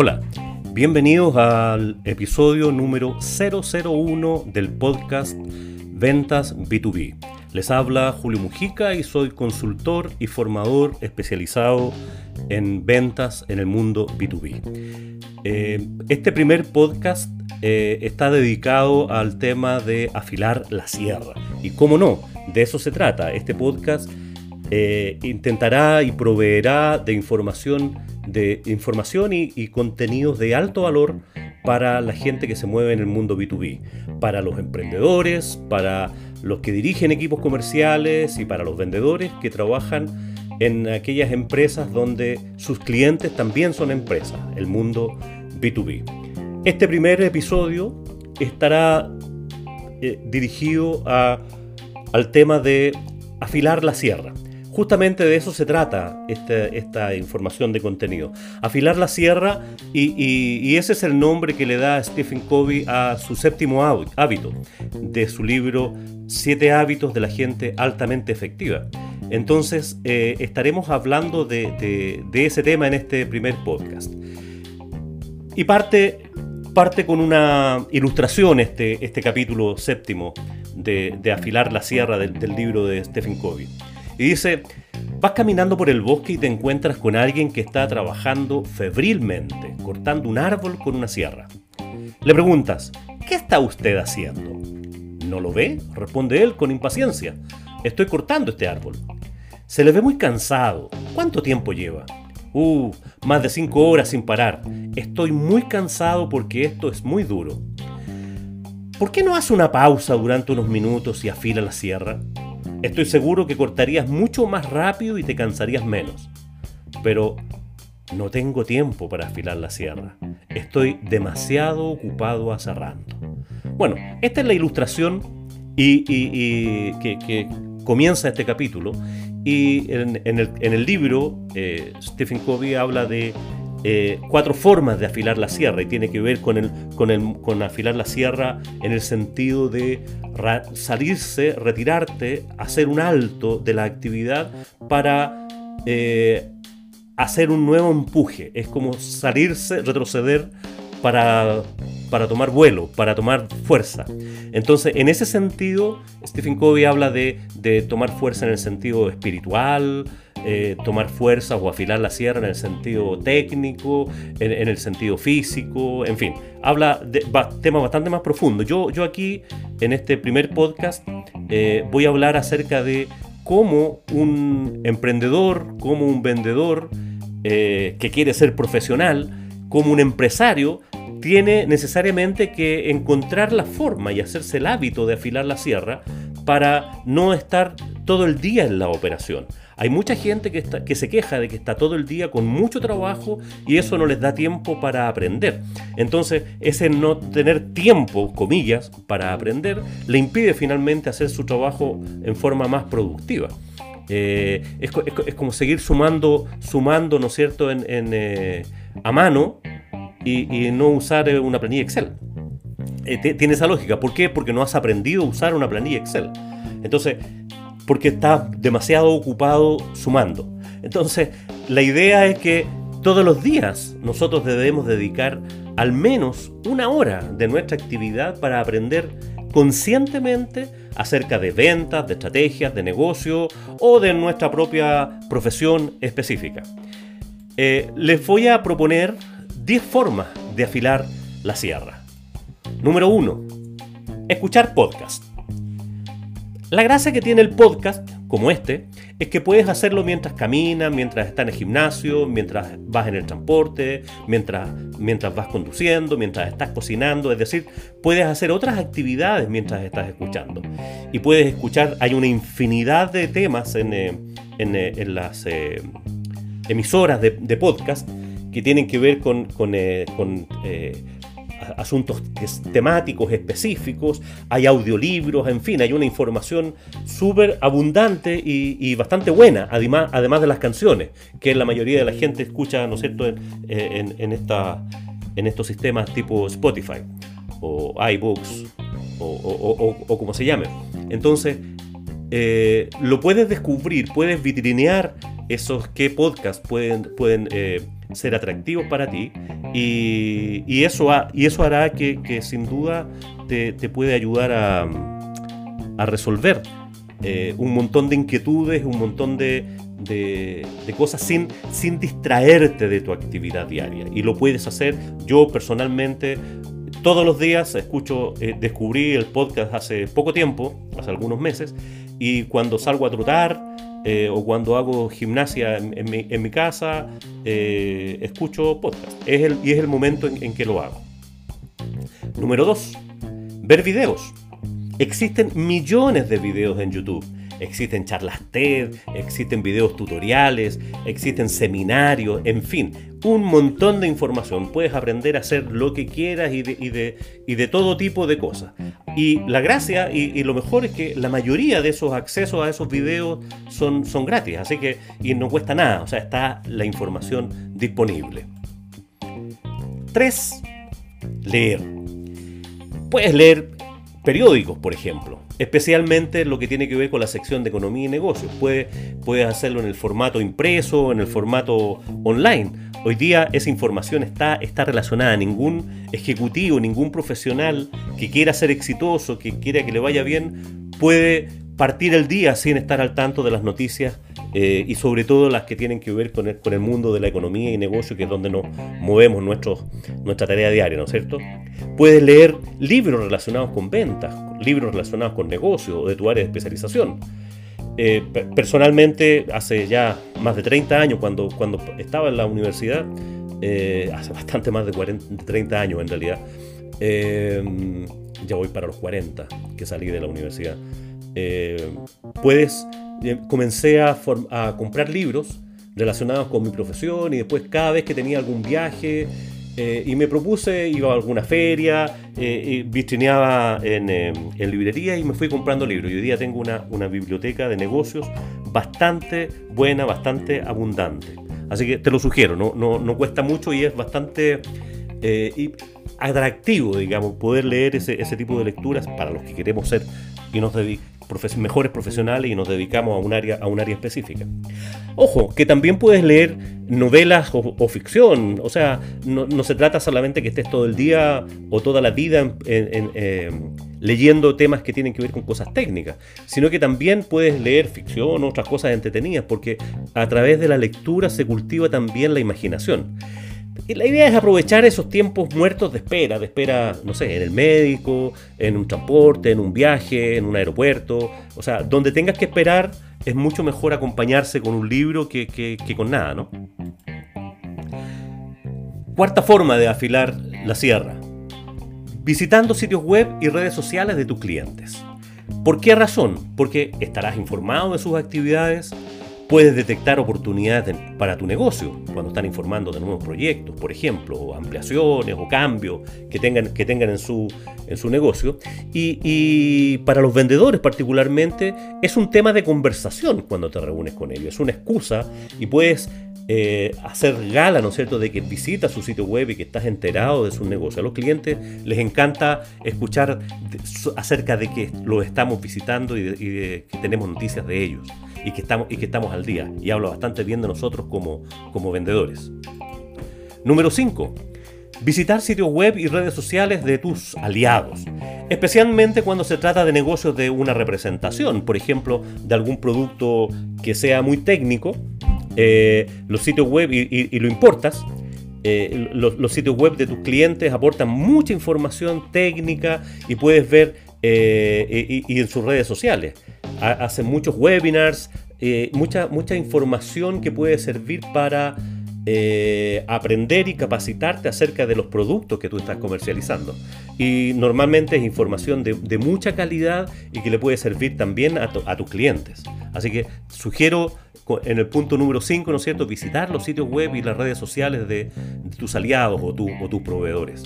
Hola, bienvenidos al episodio número 001 del podcast Ventas B2B. Les habla Julio Mujica y soy consultor y formador especializado en ventas en el mundo B2B. Eh, este primer podcast eh, está dedicado al tema de afilar la sierra. Y cómo no, de eso se trata. Este podcast eh, intentará y proveerá de información, de información y, contenidos de alto valor para la gente que se mueve en el mundo B2B, para los emprendedores, para los que dirigen equipos comerciales y para los vendedores que trabajan en aquellas empresas donde sus clientes también son empresas, el mundo B2B. Este primer episodio estará eh, dirigido al tema de afilar la sierra. Justamente de eso se trata este, esta información de contenido. Afilar la sierra y, ese es el nombre que le da Stephen Covey a su séptimo hábito de su libro Siete hábitos de la gente altamente efectiva. Entonces eh, estaremos hablando de, ese tema en este primer podcast. Y parte, parte con una ilustración este, este capítulo séptimo de, Afilar la Sierra del, del libro de Stephen Covey. Y dice, vas caminando por el bosque y te encuentras con alguien que está trabajando febrilmente, cortando un árbol con una sierra. Le preguntas, ¿qué está usted haciendo? ¿No lo ve? Responde él con impaciencia. Estoy cortando este árbol. Se le ve muy cansado. ¿Cuánto tiempo lleva? Uh, más de cinco horas sin parar. Estoy muy cansado porque esto es muy duro. ¿Por qué no hace una pausa durante unos minutos y afila la sierra? Estoy seguro que cortarías mucho más rápido y te cansarías menos. Pero no tengo tiempo para afilar la sierra. Estoy demasiado ocupado aserrando. Bueno, esta es la ilustración y, que, comienza este capítulo. Y en, el, libro, eh, Stephen Covey habla de eh, cuatro formas de afilar la sierra y tiene que ver con, el, con, el, con afilar la sierra en el sentido de salirse, retirarte, hacer un alto de la actividad para eh, hacer un nuevo empuje. Es como salirse, retroceder para, para tomar vuelo, para tomar fuerza. Entonces, en ese sentido, Stephen Covey habla de, de tomar fuerza en el sentido espiritual, eh, tomar fuerza o afilar la sierra en el sentido técnico, en, el sentido físico, en fin, habla de temas bastante más profundos. Yo, yo aquí, en este primer podcast, eh, voy a hablar acerca de cómo un emprendedor, como un vendedor eh, que quiere ser profesional, como un empresario, tiene necesariamente que encontrar la forma y hacerse el hábito de afilar la sierra para no estar todo el día en la operación. Hay mucha gente que, que se queja de que está todo el día con mucho trabajo y eso no les da tiempo para aprender. Entonces, ese no tener tiempo, comillas, para aprender, le impide finalmente hacer su trabajo en forma más productiva. Eh, es, como seguir sumando, sumando, ¿no es cierto?, en, eh, a mano y, no usar eh, una planilla Excel. tiene esa lógica. ¿Por qué? Porque no has aprendido a usar una planilla Excel. Entonces, porque está demasiado ocupado sumando. Entonces, la idea es que todos los días nosotros debemos dedicar al menos una hora de nuestra actividad para aprender conscientemente acerca de ventas, de estrategias, de negocio o de nuestra propia profesión específica. Eh, les voy a proponer 10 formas de afilar la sierra. Número 1. Escuchar podcast. La gracia que tiene el podcast, como este, es que puedes hacerlo mientras caminas, mientras estás en el gimnasio, mientras vas en el transporte, mientras, mientras vas conduciendo, mientras estás cocinando, es decir, puedes hacer otras actividades mientras estás escuchando. Y puedes escuchar, hay una infinidad de temas en, eh, eh, las eh, emisoras de, podcast que tienen que ver con, con asuntos temáticos específicos, hay audiolibros, en fin, hay una información súper abundante y, bastante buena, además, además de las canciones, que la mayoría de la gente escucha, ¿no es cierto?, en, esta, en estos sistemas tipo Spotify o iBooks o, como se llame. Entonces, eh, lo puedes descubrir, puedes vitrinear esos qué podcasts pueden, pueden eh, ser atractivos para ti Y, eso, y eso hará que, sin duda te, puede ayudar a, resolver eh, un montón de inquietudes, un montón de, cosas sin, sin distraerte de tu actividad diaria. Y lo puedes hacer yo personalmente. Todos los días escucho, eh, descubrí el podcast hace poco tiempo, hace algunos meses, y cuando salgo a trotar, eh, o cuando hago gimnasia en, mi, casa, eh, escucho podcast. Es el, y es el momento en, que lo hago. Número 2. Ver videos. Existen millones de videos en YouTube. Existen charlas TED, existen videos tutoriales, existen seminarios, en fin, un montón de información. Puedes aprender a hacer lo que quieras y de, todo tipo de cosas. Y la gracia y, lo mejor es que la mayoría de esos accesos a esos videos son, son gratis, así que y no cuesta nada, o sea, está la información disponible. 3. Leer. Puedes leer periódicos, por ejemplo especialmente lo que tiene que ver con la sección de economía y negocios. Puedes puede hacerlo en el formato impreso, en el formato online. Hoy día esa información está, está relacionada. Ningún ejecutivo, ningún profesional que quiera ser exitoso, que quiera que le vaya bien, puede partir el día sin estar al tanto de las noticias eh, y sobre todo las que tienen que ver con el, con el, mundo de la economía y negocio, que es donde nos movemos nuestra tarea diaria, ¿no es cierto? Puedes leer libros relacionados con ventas, libros relacionados con negocios o de tu área de especialización. Eh, personalmente, hace ya más de 30 años, cuando, cuando estaba en la universidad, eh, hace bastante más de 40, 30 años en realidad, ya voy para los 40 que salí de la universidad. Eh, puedes, eh, comencé a, comprar libros relacionados con mi profesión y después cada vez que tenía algún viaje eh, y me propuse, iba a alguna feria, eh, vitrineaba en, en, librería y me fui comprando libros. Y hoy día tengo una, una biblioteca de negocios bastante buena, bastante abundante. Así que te lo sugiero, no, no, no cuesta mucho y es bastante atractivo, digamos, poder leer ese, ese, tipo de lecturas para los que queremos ser y nos mejores profesionales y nos dedicamos a un área, a un área específica. Ojo, que también puedes leer novelas o, ficción, o sea, no, se trata solamente que estés todo el día o toda la vida em, leyendo temas que tienen que ver con cosas técnicas, sino que también puedes leer ficción o otras cosas entretenidas, porque a través de la lectura se cultiva también la imaginación. Y la idea es aprovechar esos tiempos muertos de espera, de espera, no sé, en el médico, en un transporte, en un viaje, en un aeropuerto. O sea, donde tengas que esperar es mucho mejor acompañarse con un libro que, que con nada, ¿no? Cuarta forma de afilar la sierra. Visitando sitios web y redes sociales de tus clientes. ¿Por qué razón? Porque estarás informado de sus actividades, Puedes detectar oportunidades para tu negocio cuando están informando de nuevos proyectos, por ejemplo, ampliaciones o cambios que tengan, que tengan en, su, en su negocio. Y, para los vendedores particularmente es un tema de conversación cuando te reúnes con ellos. Es una excusa y puedes eh, hacer gala, ¿no es cierto?, de que visitas su sitio web y que estás enterado de su negocio. A los clientes les encanta escuchar acerca de que los estamos visitando y que tenemos noticias de ellos y que estamos, y que estamos al día. Y hablo bastante bien de nosotros como, como vendedores. Número 5. Visitar sitios web y redes sociales de tus aliados, especialmente cuando se trata de negocios de una representación, por ejemplo, de algún producto que sea muy técnico, eh, los sitios web y, lo importas, eh, los, sitios web de tus clientes aportan mucha información técnica y puedes ver eh, y, en sus redes sociales hacen muchos webinars, eh, mucha, mucha información que puede servir para eh, aprender y capacitarte acerca de los productos que tú estás comercializando. Y normalmente es información de, mucha calidad y que le puede servir también a, tus clientes. Así que sugiero en el punto número 5, ¿no es cierto?, visitar los sitios web y las redes sociales de, tus aliados o, o tus proveedores.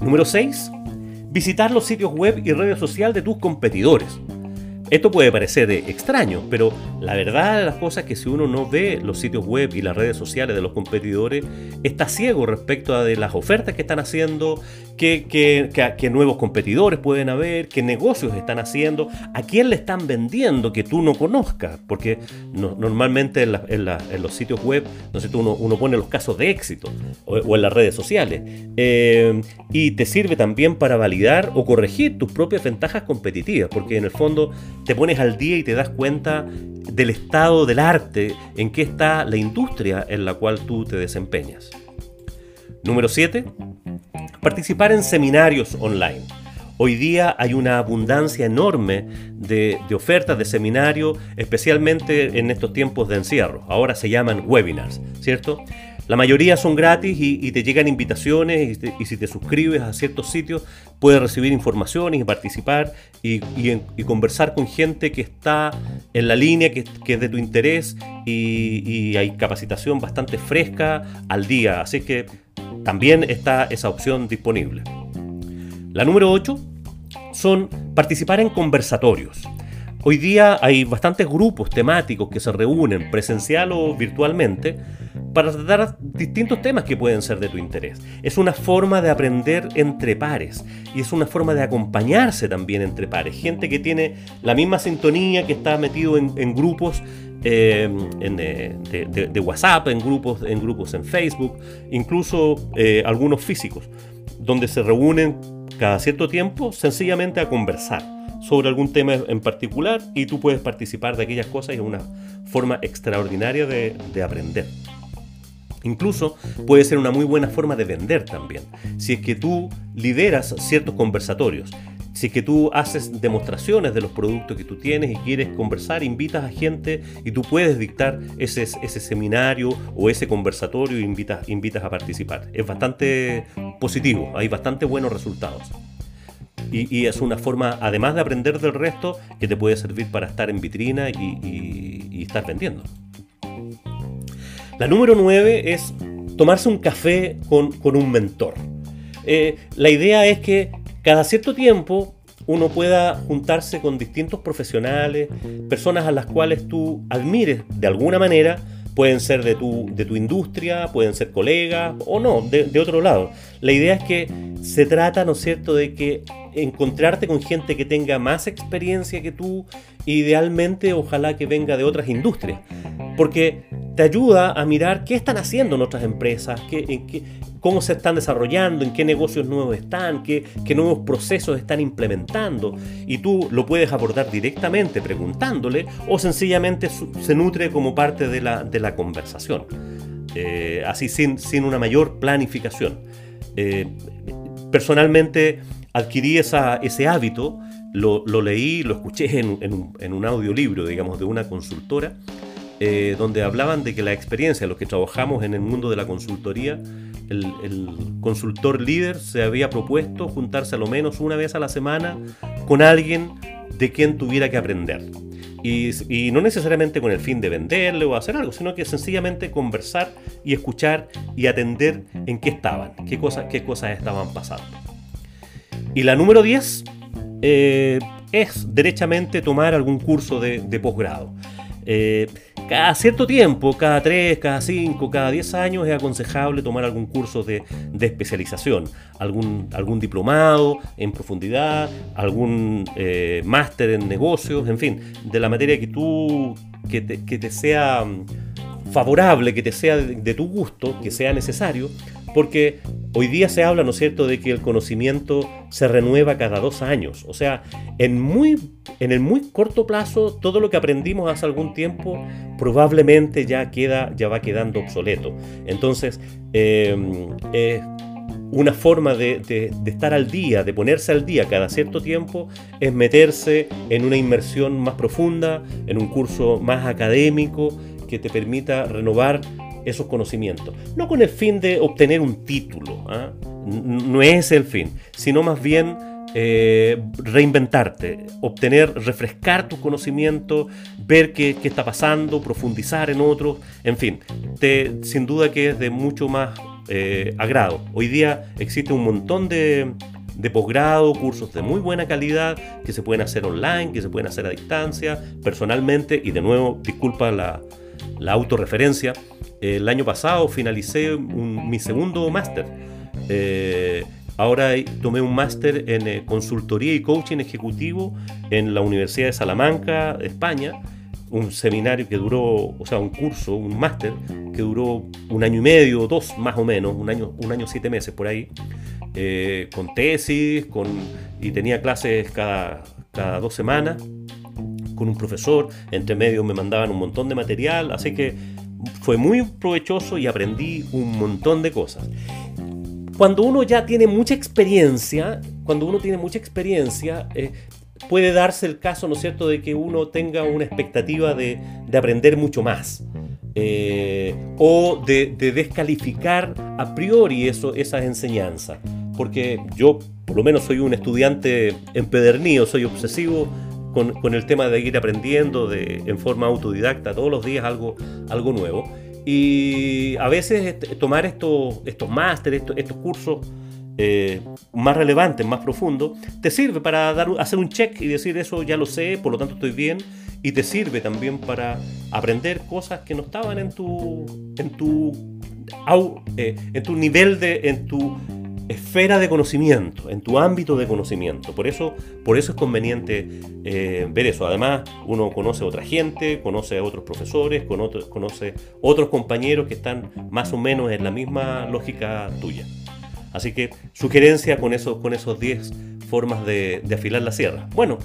Número 6 visitar los sitios web y redes sociales de tus competidores. Esto puede parecer extraño, pero la verdad de las cosas es que si uno no ve los sitios web y las redes sociales de los competidores, está ciego respecto a de las ofertas que están haciendo, qué, qué, nuevos competidores pueden haber, qué negocios están haciendo, a quién le están vendiendo que tú no conozcas, porque normalmente en, los sitios web no uno, pone los casos de éxito o, en las redes sociales. Eh, y te sirve también para validar o corregir tus propias ventajas competitivas, porque en el fondo te pones al día y te das cuenta del estado del arte, en qué está la industria en la cual tú te desempeñas. Número 7. Participar en seminarios online. Hoy día hay una abundancia enorme de, de, ofertas de seminarios, especialmente en estos tiempos de encierro. Ahora se llaman webinars, ¿cierto? La mayoría son gratis y, te llegan invitaciones y, si te suscribes a ciertos sitios puedes recibir informaciones y participar y, conversar con gente que está en la línea, que, es de tu interés y, hay capacitación bastante fresca al día. Así que también está esa opción disponible. La número 8 son participar en conversatorios. Hoy día hay bastantes grupos temáticos que se reúnen presencial o virtualmente para tratar distintos temas que pueden ser de tu interés. Es una forma de aprender entre pares y es una forma de acompañarse también entre pares. Gente que tiene la misma sintonía, que está metido en, grupos eh, eh, de, WhatsApp, en grupos, en grupos en Facebook, incluso eh, algunos físicos, donde se reúnen cada cierto tiempo sencillamente a conversar sobre algún tema en particular y tú puedes participar de aquellas cosas y es una forma extraordinaria de aprender. Incluso puede ser una muy buena forma de vender también. Si es que tú lideras ciertos conversatorios, si es que tú haces demostraciones de los productos que tú tienes y quieres conversar, invitas a gente y tú puedes dictar ese, ese seminario o ese conversatorio e invitas, invitas a participar. Es bastante positivo, hay bastante buenos resultados. Y, es una forma, además de aprender del resto, que te puede servir para estar en vitrina y estar vendiendo. La número 9 es tomarse un café con, un mentor. Eh, la idea es que cada cierto tiempo uno pueda juntarse con distintos profesionales, personas a las cuales tú admires de alguna manera, pueden ser de tu, de tu industria, pueden ser colegas o no, de, de, otro lado. La idea es que se trata, ¿no es cierto?, de que encontrarte con gente que tenga más experiencia que tú, idealmente ojalá que venga de otras industrias, porque te ayuda a mirar qué están haciendo en otras empresas, qué, cómo se están desarrollando, en qué negocios nuevos están, qué, nuevos procesos están implementando. Y tú lo puedes abordar directamente preguntándole o sencillamente se nutre como parte de la, conversación. Eh, así sin, una mayor planificación. Eh, personalmente adquirí ese hábito, lo, leí, lo escuché en, en, un, en un audiolibro, digamos, de una consultora eh, donde hablaban de que la experiencia, los que trabajamos en el mundo de la consultoría, el, consultor líder se había propuesto juntarse a lo menos una vez a la semana con alguien de quien tuviera que aprender. Y, no necesariamente con el fin de venderle o hacer algo, sino que sencillamente conversar y escuchar y atender en qué estaban, qué, cosas qué cosas estaban pasando. Y la número 10 eh, es derechamente tomar algún curso de, posgrado. Eh, cada cierto tiempo, cada 3, cada 5, cada 10 años es aconsejable tomar algún curso de, especialización, algún, diplomado en profundidad, algún eh, máster en negocios, en fin, de la materia que tú, que te, sea mm, favorable, que te sea de tu gusto, que sea necesario, porque hoy día se habla, ¿no es cierto?, de que el conocimiento se renueva cada dos años. O sea, en, muy, en el muy corto plazo, todo lo que aprendimos hace algún tiempo probablemente ya, queda, ya va quedando obsoleto. Entonces, eh, una forma de, de, estar al día, de ponerse al día cada cierto tiempo, es meterse en una inmersión más profunda, en un curso más académico que te permita renovar esos conocimientos. No con el fin de obtener un título, ¿ah? no es el fin, sino más bien eh, reinventarte, obtener, refrescar tus conocimientos, ver qué, está pasando, profundizar en otros, en fin, te, sin duda que es de mucho más eh, agrado. Hoy día existe un montón de, de posgrado, cursos de muy buena calidad que se pueden hacer online, que se pueden hacer a distancia, personalmente, y de nuevo, disculpa la, la autorreferencia, el año pasado finalicé mi segundo máster. Eh, ahora tomé un máster en eh, consultoría y coaching ejecutivo en la Universidad de Salamanca, España. Un seminario que duró, o sea, un curso, un máster que duró un año y medio, dos más o menos, un año, un año siete meses por ahí, eh, con tesis, con, y tenía clases cada, cada dos semanas con un profesor, entre medio me mandaban un montón de material, así que fue muy provechoso y aprendí un montón de cosas. Cuando uno ya tiene mucha experiencia, cuando uno tiene mucha experiencia, eh, puede darse el caso, ¿no es cierto?, de que uno tenga una expectativa de, aprender mucho más. Eh, o de, descalificar a priori eso, esas enseñanzas. Porque yo, por lo menos, soy un estudiante empedernido, soy obsesivo con, el tema de ir aprendiendo de, en forma autodidacta todos los días algo, algo nuevo. Y a veces tomar estos, estos másteres, estos, cursos eh, más relevantes, más profundos, te sirve para dar, hacer un check y decir eso ya lo sé, por lo tanto estoy bien. Y te sirve también para aprender cosas que no estaban en tu, en tu, eh, en tu nivel de, en tu esfera de conocimiento, en tu ámbito de conocimiento. Por eso, por eso es conveniente eh, ver eso. Además, uno conoce a otra gente, conoce a otros profesores, conoce otros compañeros que están más o menos en la misma lógica tuya. Así que sugerencia con, eso, con esos 10 formas de, afilar la sierra. Bueno,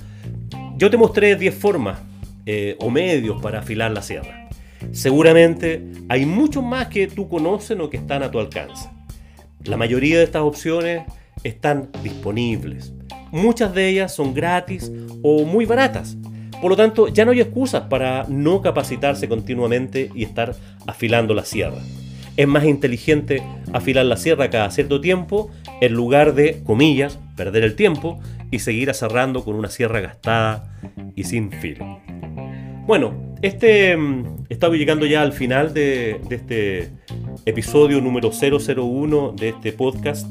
yo te mostré 10 formas eh, o medios para afilar la sierra. Seguramente hay muchos más que tú conoces o que están a tu alcance. La mayoría de estas opciones están disponibles. Muchas de ellas son gratis o muy baratas. Por lo tanto, ya no hay excusas para no capacitarse continuamente y estar afilando la sierra. Es más inteligente afilar la sierra cada cierto tiempo en lugar de, comillas, perder el tiempo y seguir aserrando con una sierra gastada y sin filo. Bueno, este mm, estaba llegando ya al final de, de este episodio número 001 de este podcast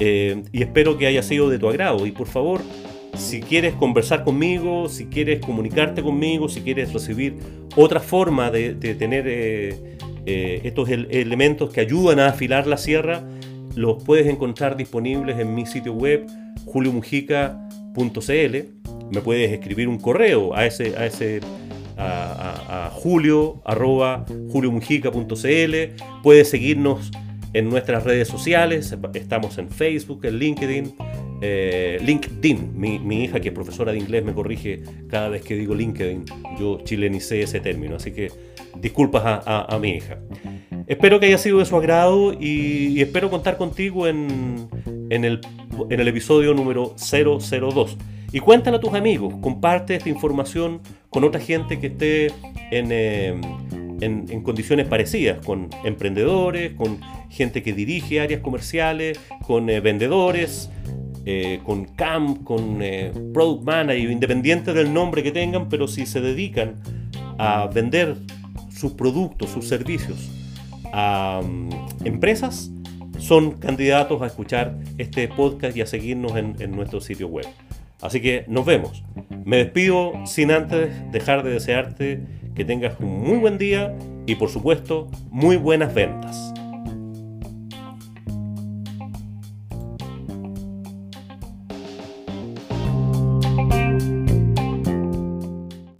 eh, y espero que haya sido de tu agrado. Y por favor, si quieres conversar conmigo, si quieres comunicarte conmigo, si quieres recibir otra forma de, tener eh, eh, estos elementos que ayudan a afilar la sierra, los puedes encontrar disponibles en mi sitio web juliomujica.cl. Me puedes escribir un correo a ese, a ese a, julio arroba juliomujica.cl. Puedes seguirnos en nuestras redes sociales. Estamos en Facebook, en LinkedIn. Eh, LinkedIn, mi, hija que es profesora de inglés me corrige cada vez que digo LinkedIn. Yo chilenicé ese término, así que disculpas a, mi hija. Espero que haya sido de su agrado y, espero contar contigo en, en, el, en el episodio número 002. Y cuéntale a tus amigos, comparte esta información con otra gente que esté eh, en, en, condiciones parecidas, con emprendedores, con gente que dirige áreas comerciales, con eh, vendedores, eh, con CAM, con Product Manager, independiente del nombre que tengan, pero si se dedican a vender sus productos, sus servicios a mm, empresas, son candidatos a escuchar este podcast y a seguirnos en, en nuestro sitio web. Así que nos vemos. Me despido sin antes dejar de desearte que tengas un muy buen día y por supuesto muy buenas ventas.